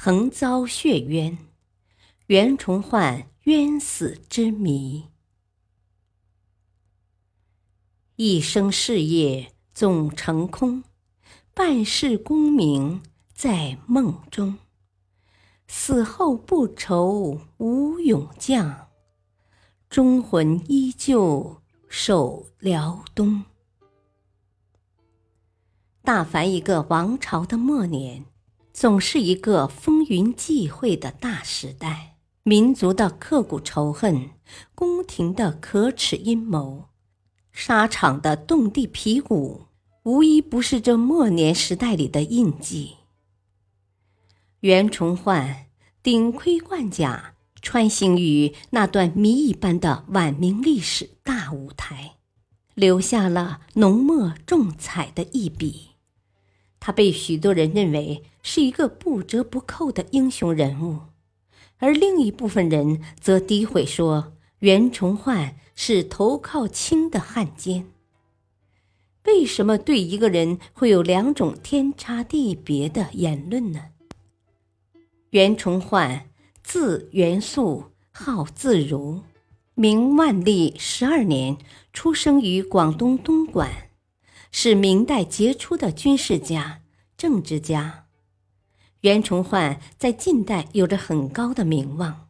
横遭血冤，袁崇焕冤死之谜。一生事业总成空，半世功名在梦中。死后不愁无勇将，忠魂依旧守辽东。大凡一个王朝的末年。总是一个风云际会的大时代，民族的刻骨仇恨，宫廷的可耻阴谋，沙场的动地皮鼓，无一不是这末年时代里的印记。袁崇焕顶盔贯甲，穿行于那段谜一般的晚明历史大舞台，留下了浓墨重彩的一笔。他被许多人认为是一个不折不扣的英雄人物，而另一部分人则诋毁说袁崇焕是投靠清的汉奸。为什么对一个人会有两种天差地别的言论呢？袁崇焕，字元素，号自如，明万历十二年出生于广东东莞。是明代杰出的军事家、政治家，袁崇焕在近代有着很高的名望。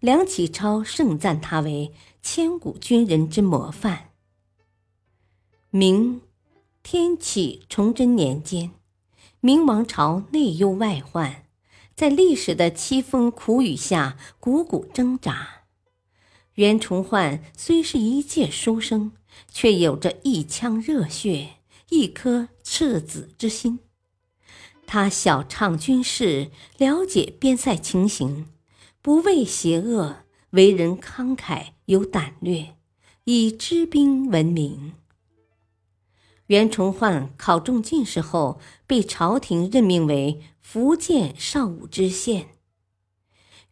梁启超盛赞他为千古军人之模范。明天启崇祯年间，明王朝内忧外患，在历史的凄风苦雨下苦苦挣扎。袁崇焕虽是一介书生。却有着一腔热血，一颗赤子之心。他晓畅军事，了解边塞情形，不畏邪恶，为人慷慨有胆略，以知兵闻名。袁崇焕考中进士后，被朝廷任命为福建邵武知县。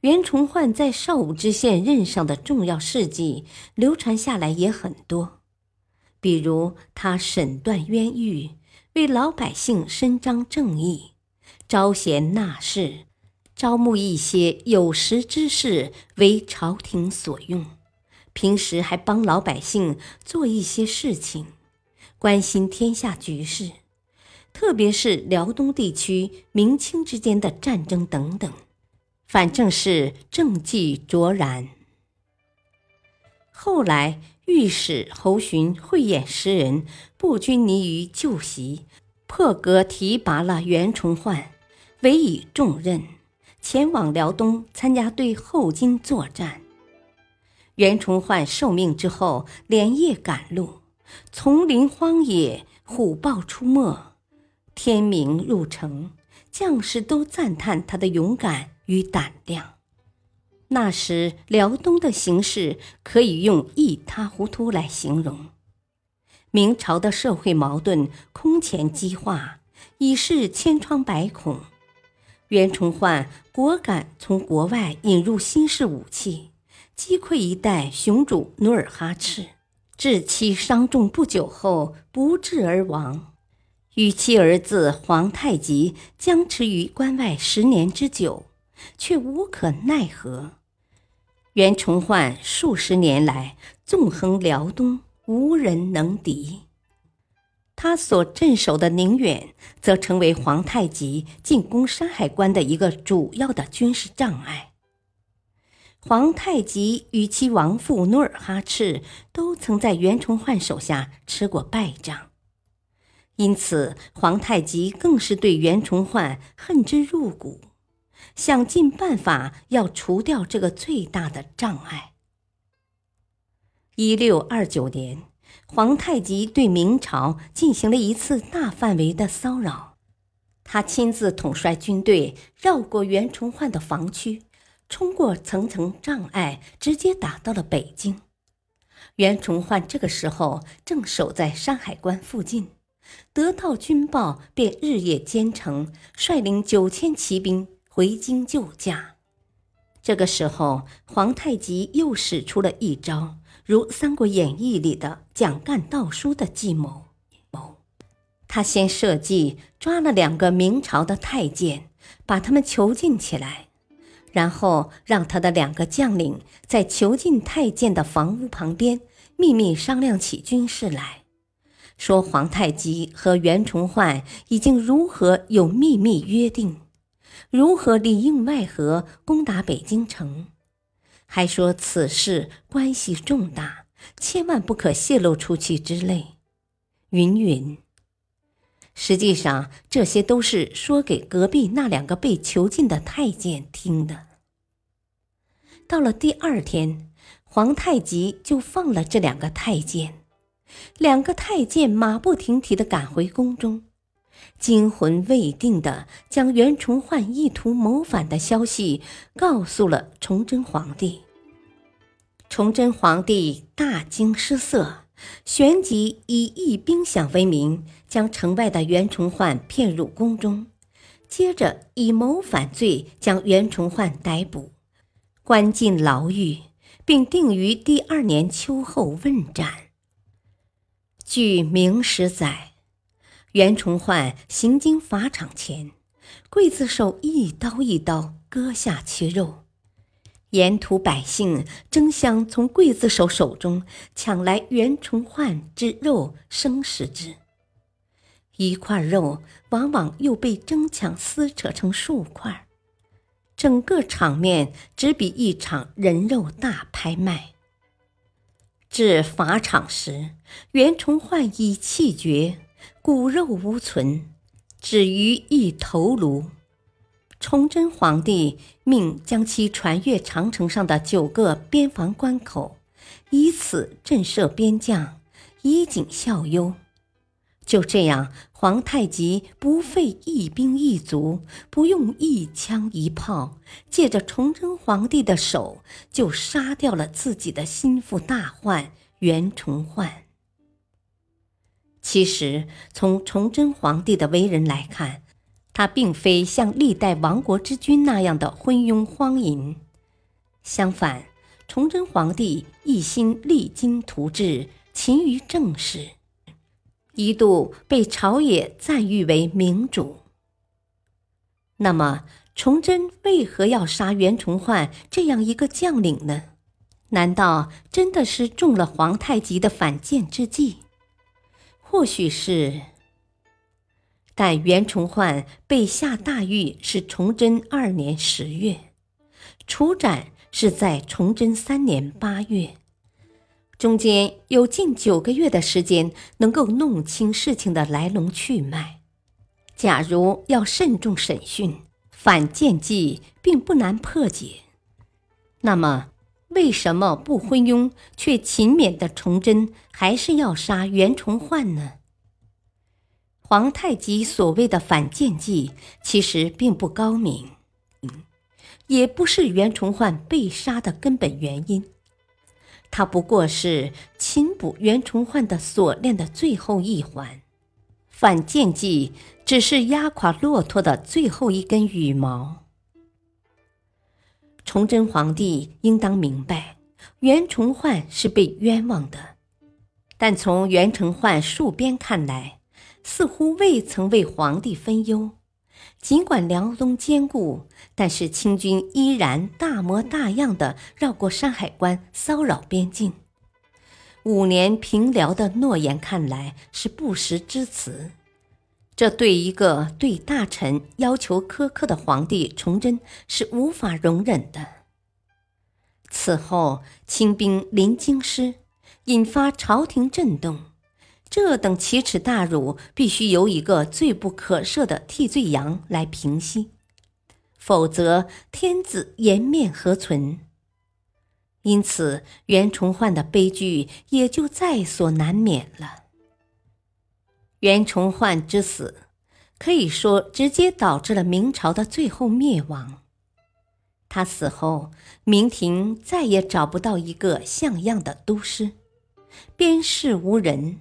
袁崇焕在邵武知县任上的重要事迹，流传下来也很多。比如，他审断冤狱，为老百姓伸张正义，招贤纳士，招募一些有识之士为朝廷所用。平时还帮老百姓做一些事情，关心天下局势，特别是辽东地区明清之间的战争等等，反正是政绩卓然。后来。御史侯洵慧眼识人，不拘泥于旧习，破格提拔了袁崇焕，委以重任，前往辽东参加对后金作战。袁崇焕受命之后，连夜赶路，丛林荒野，虎豹出没，天明入城，将士都赞叹他的勇敢与胆量。那时辽东的形势可以用一塌糊涂来形容，明朝的社会矛盾空前激化，已是千疮百孔。袁崇焕果敢从国外引入新式武器，击溃一代雄主努尔哈赤，致其伤重不久后不治而亡，与其儿子皇太极僵持于关外十年之久，却无可奈何。袁崇焕数十年来纵横辽东，无人能敌。他所镇守的宁远，则成为皇太极进攻山海关的一个主要的军事障碍。皇太极与其亡父努尔哈赤都曾在袁崇焕手下吃过败仗，因此皇太极更是对袁崇焕恨之入骨。想尽办法要除掉这个最大的障碍。一六二九年，皇太极对明朝进行了一次大范围的骚扰，他亲自统帅军队，绕过袁崇焕的防区，冲过层层障碍，直接打到了北京。袁崇焕这个时候正守在山海关附近，得到军报，便日夜兼程，率领九千骑兵回京救驾。这个时候，皇太极又使出了一招，如《三国演义》里的蒋干盗书的计谋。谋，他先设计抓了两个明朝的太监，把他们囚禁起来。然后让他的两个将领在囚禁太监的房屋旁边秘密商量起军事来，说皇太极和袁崇焕已经如何有秘密约定，如何里应外合攻打北京城，还说此事关系重大，千万不可泄露出去之类，云云。实际上，这些都是说给隔壁那两个被囚禁的太监听的。到了第二天，皇太极就放了这两个太监。两个太监马不停蹄地赶回宫中，惊魂未定地将袁崇焕意图谋反的消息告诉了崇祯皇帝。崇祯皇帝大惊失色。旋即以义兵饷为名，将城外的袁崇焕骗入宫中，接着以谋反罪将袁崇焕逮捕，关进牢狱，并定于第二年秋后问斩。据《明史》载，袁崇焕行经法场前，刽子手一刀一刀割下其肉。沿途百姓争相从刽子手手中抢来袁崇焕之肉生食之，一块肉往往又被争抢撕扯成数块，整个场面只比一场人肉大拍卖。至法场时，袁崇焕已气绝，骨肉无存，只余一头颅。崇祯皇帝命将其传越长城上的九个边防关口，以此震慑边将，以儆效尤。就这样，皇太极不费一兵一卒，不用一枪一炮，借着崇祯皇帝的手，就杀掉了自己的心腹大患袁崇焕。其实，从崇祯皇帝的为人来看，他并非像历代亡国之君那样的昏庸荒淫，相反，崇祯皇帝一心励精图治，勤于政事，一度被朝野赞誉为明主。那么，崇祯为何要杀袁崇焕这样一个将领呢？难道真的是中了皇太极的反间之计？或许是。但袁崇焕被下大狱是崇祯二年十月，处斩是在崇祯三年八月，中间有近九个月的时间能够弄清事情的来龙去脉。假如要慎重审讯，反间计并不难破解。那么，为什么不昏庸却勤勉的崇祯还是要杀袁崇焕呢？皇太极所谓的反间计，其实并不高明，也不是袁崇焕被杀的根本原因。他不过是擒捕袁崇焕的锁链的最后一环，反间计只是压垮骆驼的最后一根羽毛。崇祯皇帝应当明白，袁崇焕是被冤枉的，但从袁崇焕戍边看来。似乎未曾为皇帝分忧，尽管辽东坚固，但是清军依然大模大样的绕过山海关骚扰边境。五年平辽的诺言看来是不实之词，这对一个对大臣要求苛刻的皇帝崇祯是无法容忍的。此后，清兵临京师，引发朝廷震动。这等奇耻大辱，必须由一个罪不可赦的替罪羊来平息，否则天子颜面何存？因此，袁崇焕的悲剧也就在所难免了。袁崇焕之死，可以说直接导致了明朝的最后灭亡。他死后，明廷再也找不到一个像样的都师，边事无人，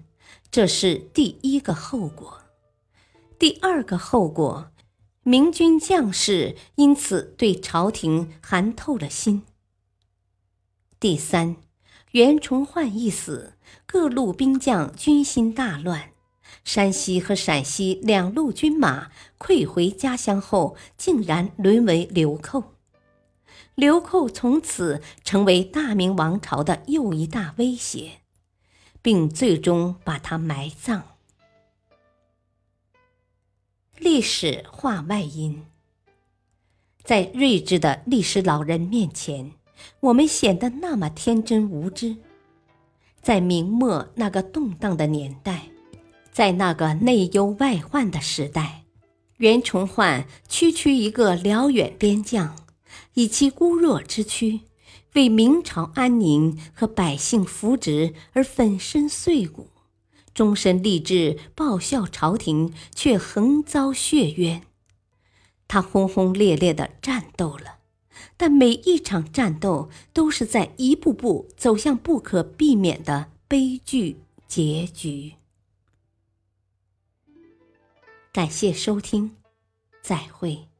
这是第一个后果。第二个后果，明军将士因此对朝廷寒透了心。第三，袁崇焕一死，各路兵将军心大乱，山西和陕西两路军马溃回家乡后，竟然沦为流寇。流寇从此成为大明王朝的又一大威胁，并最终把他埋葬。历史话外音：在睿智的历史老人面前，我们显得那么天真无知。在明末那个动荡的年代，在那个内忧外患的时代，袁崇焕区区一个辽远边将。以其孤弱之躯，为明朝安宁和百姓福祉而粉身碎骨，终身立志报效朝廷，却横遭血冤。他轰轰烈烈的战斗了，但每一场战斗都是在一步步走向不可避免的悲剧结局。感谢收听，再会。